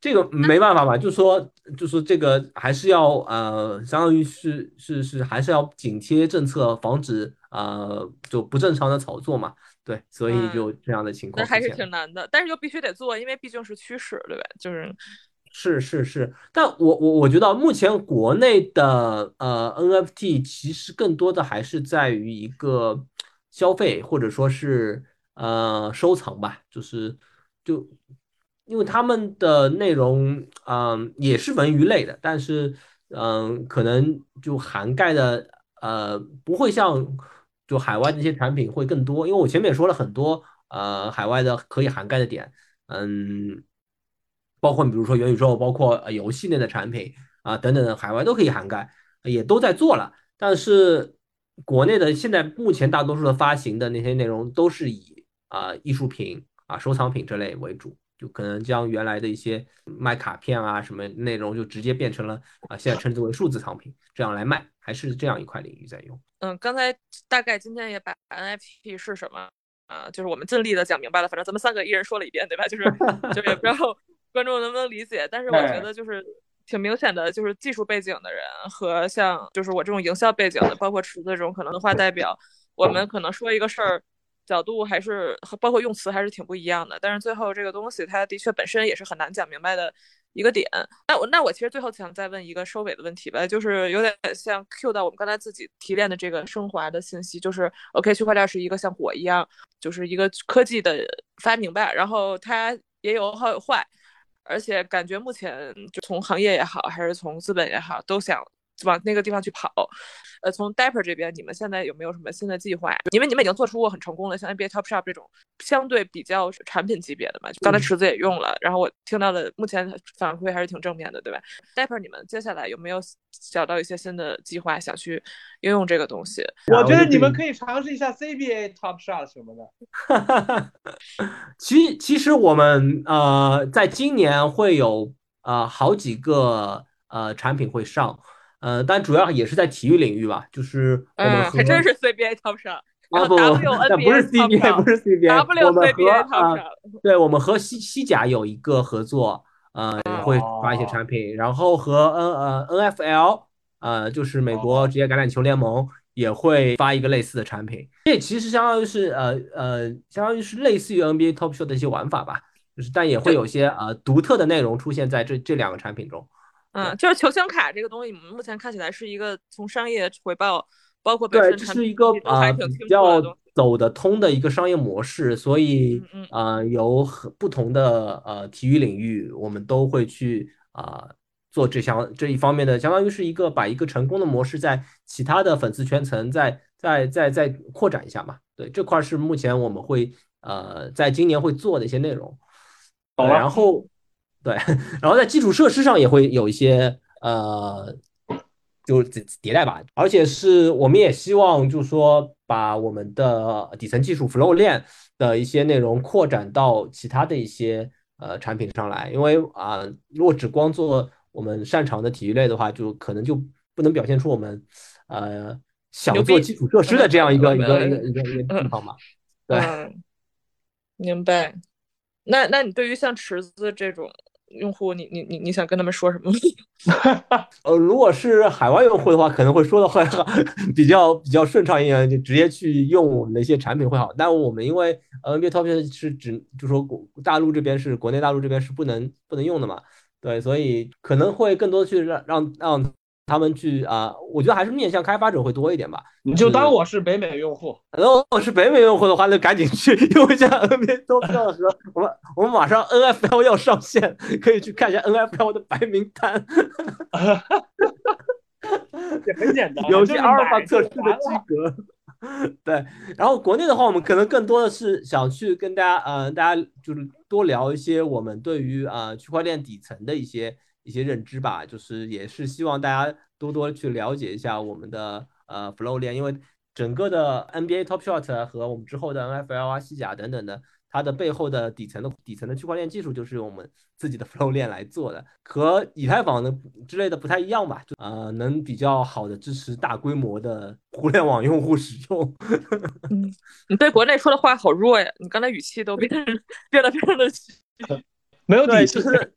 这个没办法吧？就说就说这个还是要呃，相当于是是是还是要紧贴政策，防止呃就不正常的炒作嘛。对，所以就这样的情况。那还是挺难的，但是又必须得做，因为毕竟是趋势，对吧？就是。是是是，但我我我觉得目前国内的呃 NFT 其实更多的还是在于一个消费或者说是呃收藏吧，就是就因为他们的内容嗯也是文娱类的，但是嗯可能就涵盖的呃不会像就海外那些产品会更多，因为我前面也说了很多呃海外的可以涵盖的点，嗯。包括比如说元宇宙，包括游戏类的产品啊等等，海外都可以涵盖，也都在做了。但是国内的现在目前大多数的发行的那些内容都是以啊艺术品啊收藏品这类为主，就可能将原来的一些卖卡片啊什么内容就直接变成了啊现在称之为数字藏品这样来卖，还是这样一块领域在用。嗯，刚才大概今天也把 NFT 是什么啊，就是我们尽力的讲明白了，反正咱们三个一人说了一遍，对吧？就是就也不知道。观众能不能理解？但是我觉得就是挺明显的，就是技术背景的人和像就是我这种营销背景的，包括池子这种可能的话代表，我们可能说一个事儿角度还是包括用词还是挺不一样的。但是最后这个东西它的确本身也是很难讲明白的一个点。那我那我其实最后想再问一个收尾的问题吧，就是有点像 Q 到我们刚才自己提炼的这个升华的信息，就是 OK 区块链是一个像火一样，就是一个科技的发明吧，然后它也有好有坏。而且感觉目前就从行业也好，还是从资本也好，都想往那个地方去跑。呃，从 Dapper 这边，你们现在有没有什么新的计划？因为你们已经做出过很成功的，像 NBA Top Shop 这种相对比较产品级别的嘛。刚才池子也用了，然后我听到的目前反馈还是挺正面的，对吧？Dapper，你们接下来有没有想到一些新的计划，想去应用这个东西？我觉得你们可以尝试一下 CBA Top Shop 什么的。其其实我们呃，在今年会有呃好几个呃产品会上。呃，但主要也是在体育领域吧，就是我们还真是 CBA Top Shot 啊不，那 不是 CBA，不是 CBA，我们和啊，对，我们和西西甲有一个合作，呃，会发一些产品，然后和 N 呃 NFL，呃，就是美国职业橄榄球联盟也会发一个类似的产品，这其实相当于是呃呃，相当于是类似于 NBA Top Shot 的一些玩法吧，就是但也会有些呃独特的内容出现在这这两个产品中。嗯，就是球星卡这个东西，目前看起来是一个从商业回报，包括对，这是一个啊比较走得通的一个商业模式，所以啊有很不同的呃体育领域，我们都会去啊做这项这一方面的，相当于是一个把一个成功的模式在其他的粉丝圈层再再再再扩展一下嘛。对，这块是目前我们会呃在今年会做的一些内容。然后。对，然后在基础设施上也会有一些呃，就迭代吧，而且是我们也希望，就是说把我们的底层技术 Flow 链的一些内容扩展到其他的一些呃产品上来，因为啊，如果只光做我们擅长的体育类的话，就可能就不能表现出我们呃想做基础设施的这样一个一个一个一个一个地方嘛。对，明白。那那你对于像池子这种？用户，你你你你想跟他们说什么？呃，如果是海外用户的话，可能会说的会 比较比较顺畅一点，就直接去用我们的一些产品会好。但我们因为 NBA Top 是只就说国大陆这边是国内大陆这边是不能不能用的嘛，对，所以可能会更多去让让让。他们去啊，我觉得还是面向开发者会多一点吧。你就当我是北美用户，如果我是北美用户的话，那赶紧去用一下 NBA Top Shot。我们我们马上 NFL 要上线，可以去看一下 NFL 的白名单。也很简单，有些阿尔法测试的及格。对，然后国内的话，我们可能更多的是想去跟大家，呃，大家就是多聊一些我们对于啊区块链底层的一些。一些认知吧，就是也是希望大家多多去了解一下我们的呃 Flow 链，因为整个的 NBA Top Shot 和我们之后的 NFL 啊、西甲等等的，它的背后的底层的底层的区块链技术就是用我们自己的 Flow 链来做的，和以太坊的之类的不太一样吧，就呃能比较好的支持大规模的 互联网用户使用。嗯，你对国内说的话好弱呀，你刚才语气都变变得非常的。没有底气，就是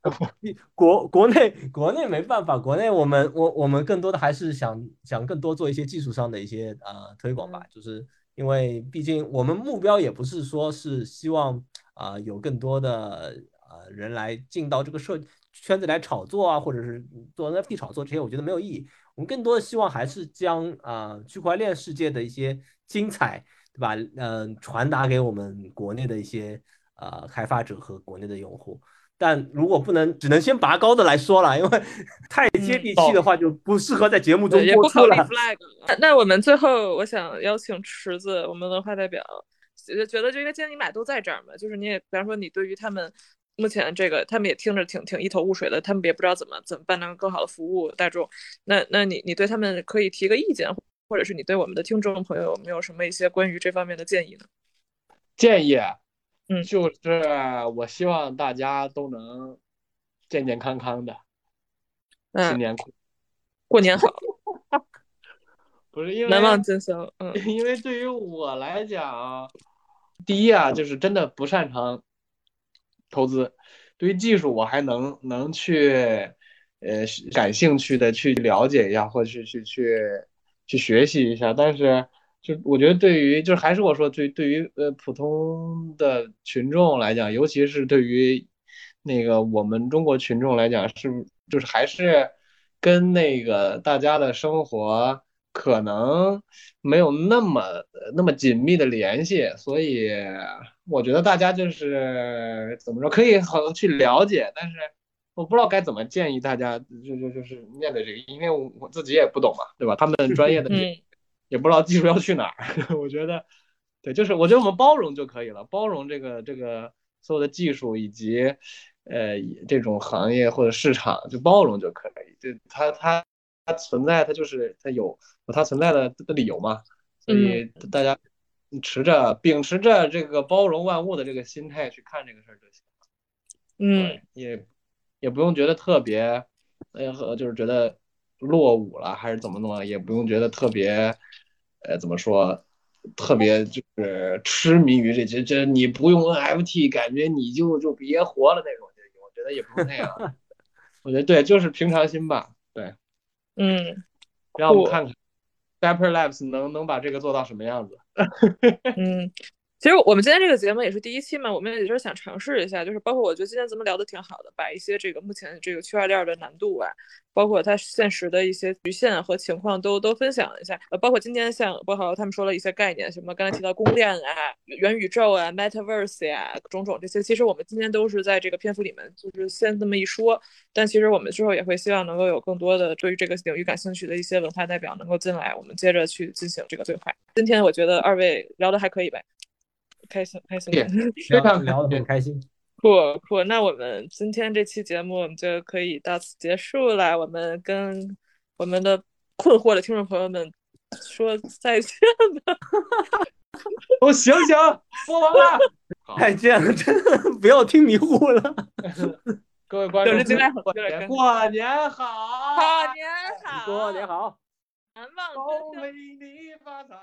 国国内国内没办法，国内我们我我们更多的还是想想更多做一些技术上的一些呃推广吧，就是因为毕竟我们目标也不是说是希望啊有更多的呃人来进到这个社圈子来炒作啊，或者是做 NFT 炒作这些，我觉得没有意义。我们更多的希望还是将啊区块链世界的一些精彩，对吧？嗯，传达给我们国内的一些呃开发者和国内的用户。但如果不能，只能先拔高的来说了，因为太接地气的话就不适合在节目中播出了。那那我们最后，我想邀请池子，我们文化代表，觉得就因为今天你们俩都在这儿嘛，就是你也，比方说你对于他们目前这个，他们也听着挺挺一头雾水的，他们也不知道怎么怎么办能更好的服务大众。那那你你对他们可以提个意见，或者是你对我们的听众朋友有没有什么一些关于这方面的建议呢？建议。嗯，就是我希望大家都能健健康康的，嗯新年过过年好，不是因为难忘今宵。嗯，因为对于我来讲，第一啊，就是真的不擅长投资，对于技术我还能能去呃感兴趣的去了解一下，或者去去去去学习一下，但是。就我觉得，对于就是还是我说，对对于呃普通的群众来讲，尤其是对于那个我们中国群众来讲，是就是还是跟那个大家的生活可能没有那么那么紧密的联系，所以我觉得大家就是怎么说，可以好去了解，但是我不知道该怎么建议大家，就就就是面对这个，因为我自己也不懂嘛，对吧？他们专业的。也不知道技术要去哪儿，我觉得，对，就是我觉得我们包容就可以了，包容这个这个所有的技术以及呃这种行业或者市场，就包容就可以。就它它它存在，它就是它有有它存在的的理由嘛。所以大家持着秉持着这个包容万物的这个心态去看这个事儿就行了。嗯，也也不用觉得特别，呃，就是觉得。落伍了还是怎么弄？也不用觉得特别，呃，怎么说，特别就是痴迷于这这这，你不用 NFT，感觉你就就别活了那种。我觉得也不是那样。我觉得对，就是平常心吧。对，嗯，让我们看看 d a p p e r Labs 能能把这个做到什么样子。嗯。其实我们今天这个节目也是第一期嘛，我们也就是想尝试一下，就是包括我觉得今天咱们聊的挺好的，把一些这个目前这个区块链的难度啊，包括它现实的一些局限和情况都都分享一下。呃，包括今天像波豪他们说了一些概念，什么刚才提到公链啊、元宇宙啊、Metaverse 呀，种种这些，其实我们今天都是在这个篇幅里面就是先这么一说，但其实我们之后也会希望能够有更多的对于这个领域感兴趣的一些文化代表能够进来，我们接着去进行这个对话。今天我觉得二位聊的还可以呗。开心开心，非常聊得很开心。酷酷，那我们今天这期节目我们就可以到此结束了。我们跟我们的困惑的听众朋友们说再见吧。都醒醒，播完了，再见了，真的不要听迷糊了。各位观众，过年好，过年好，过年好，过年好，难忘恭喜你发财。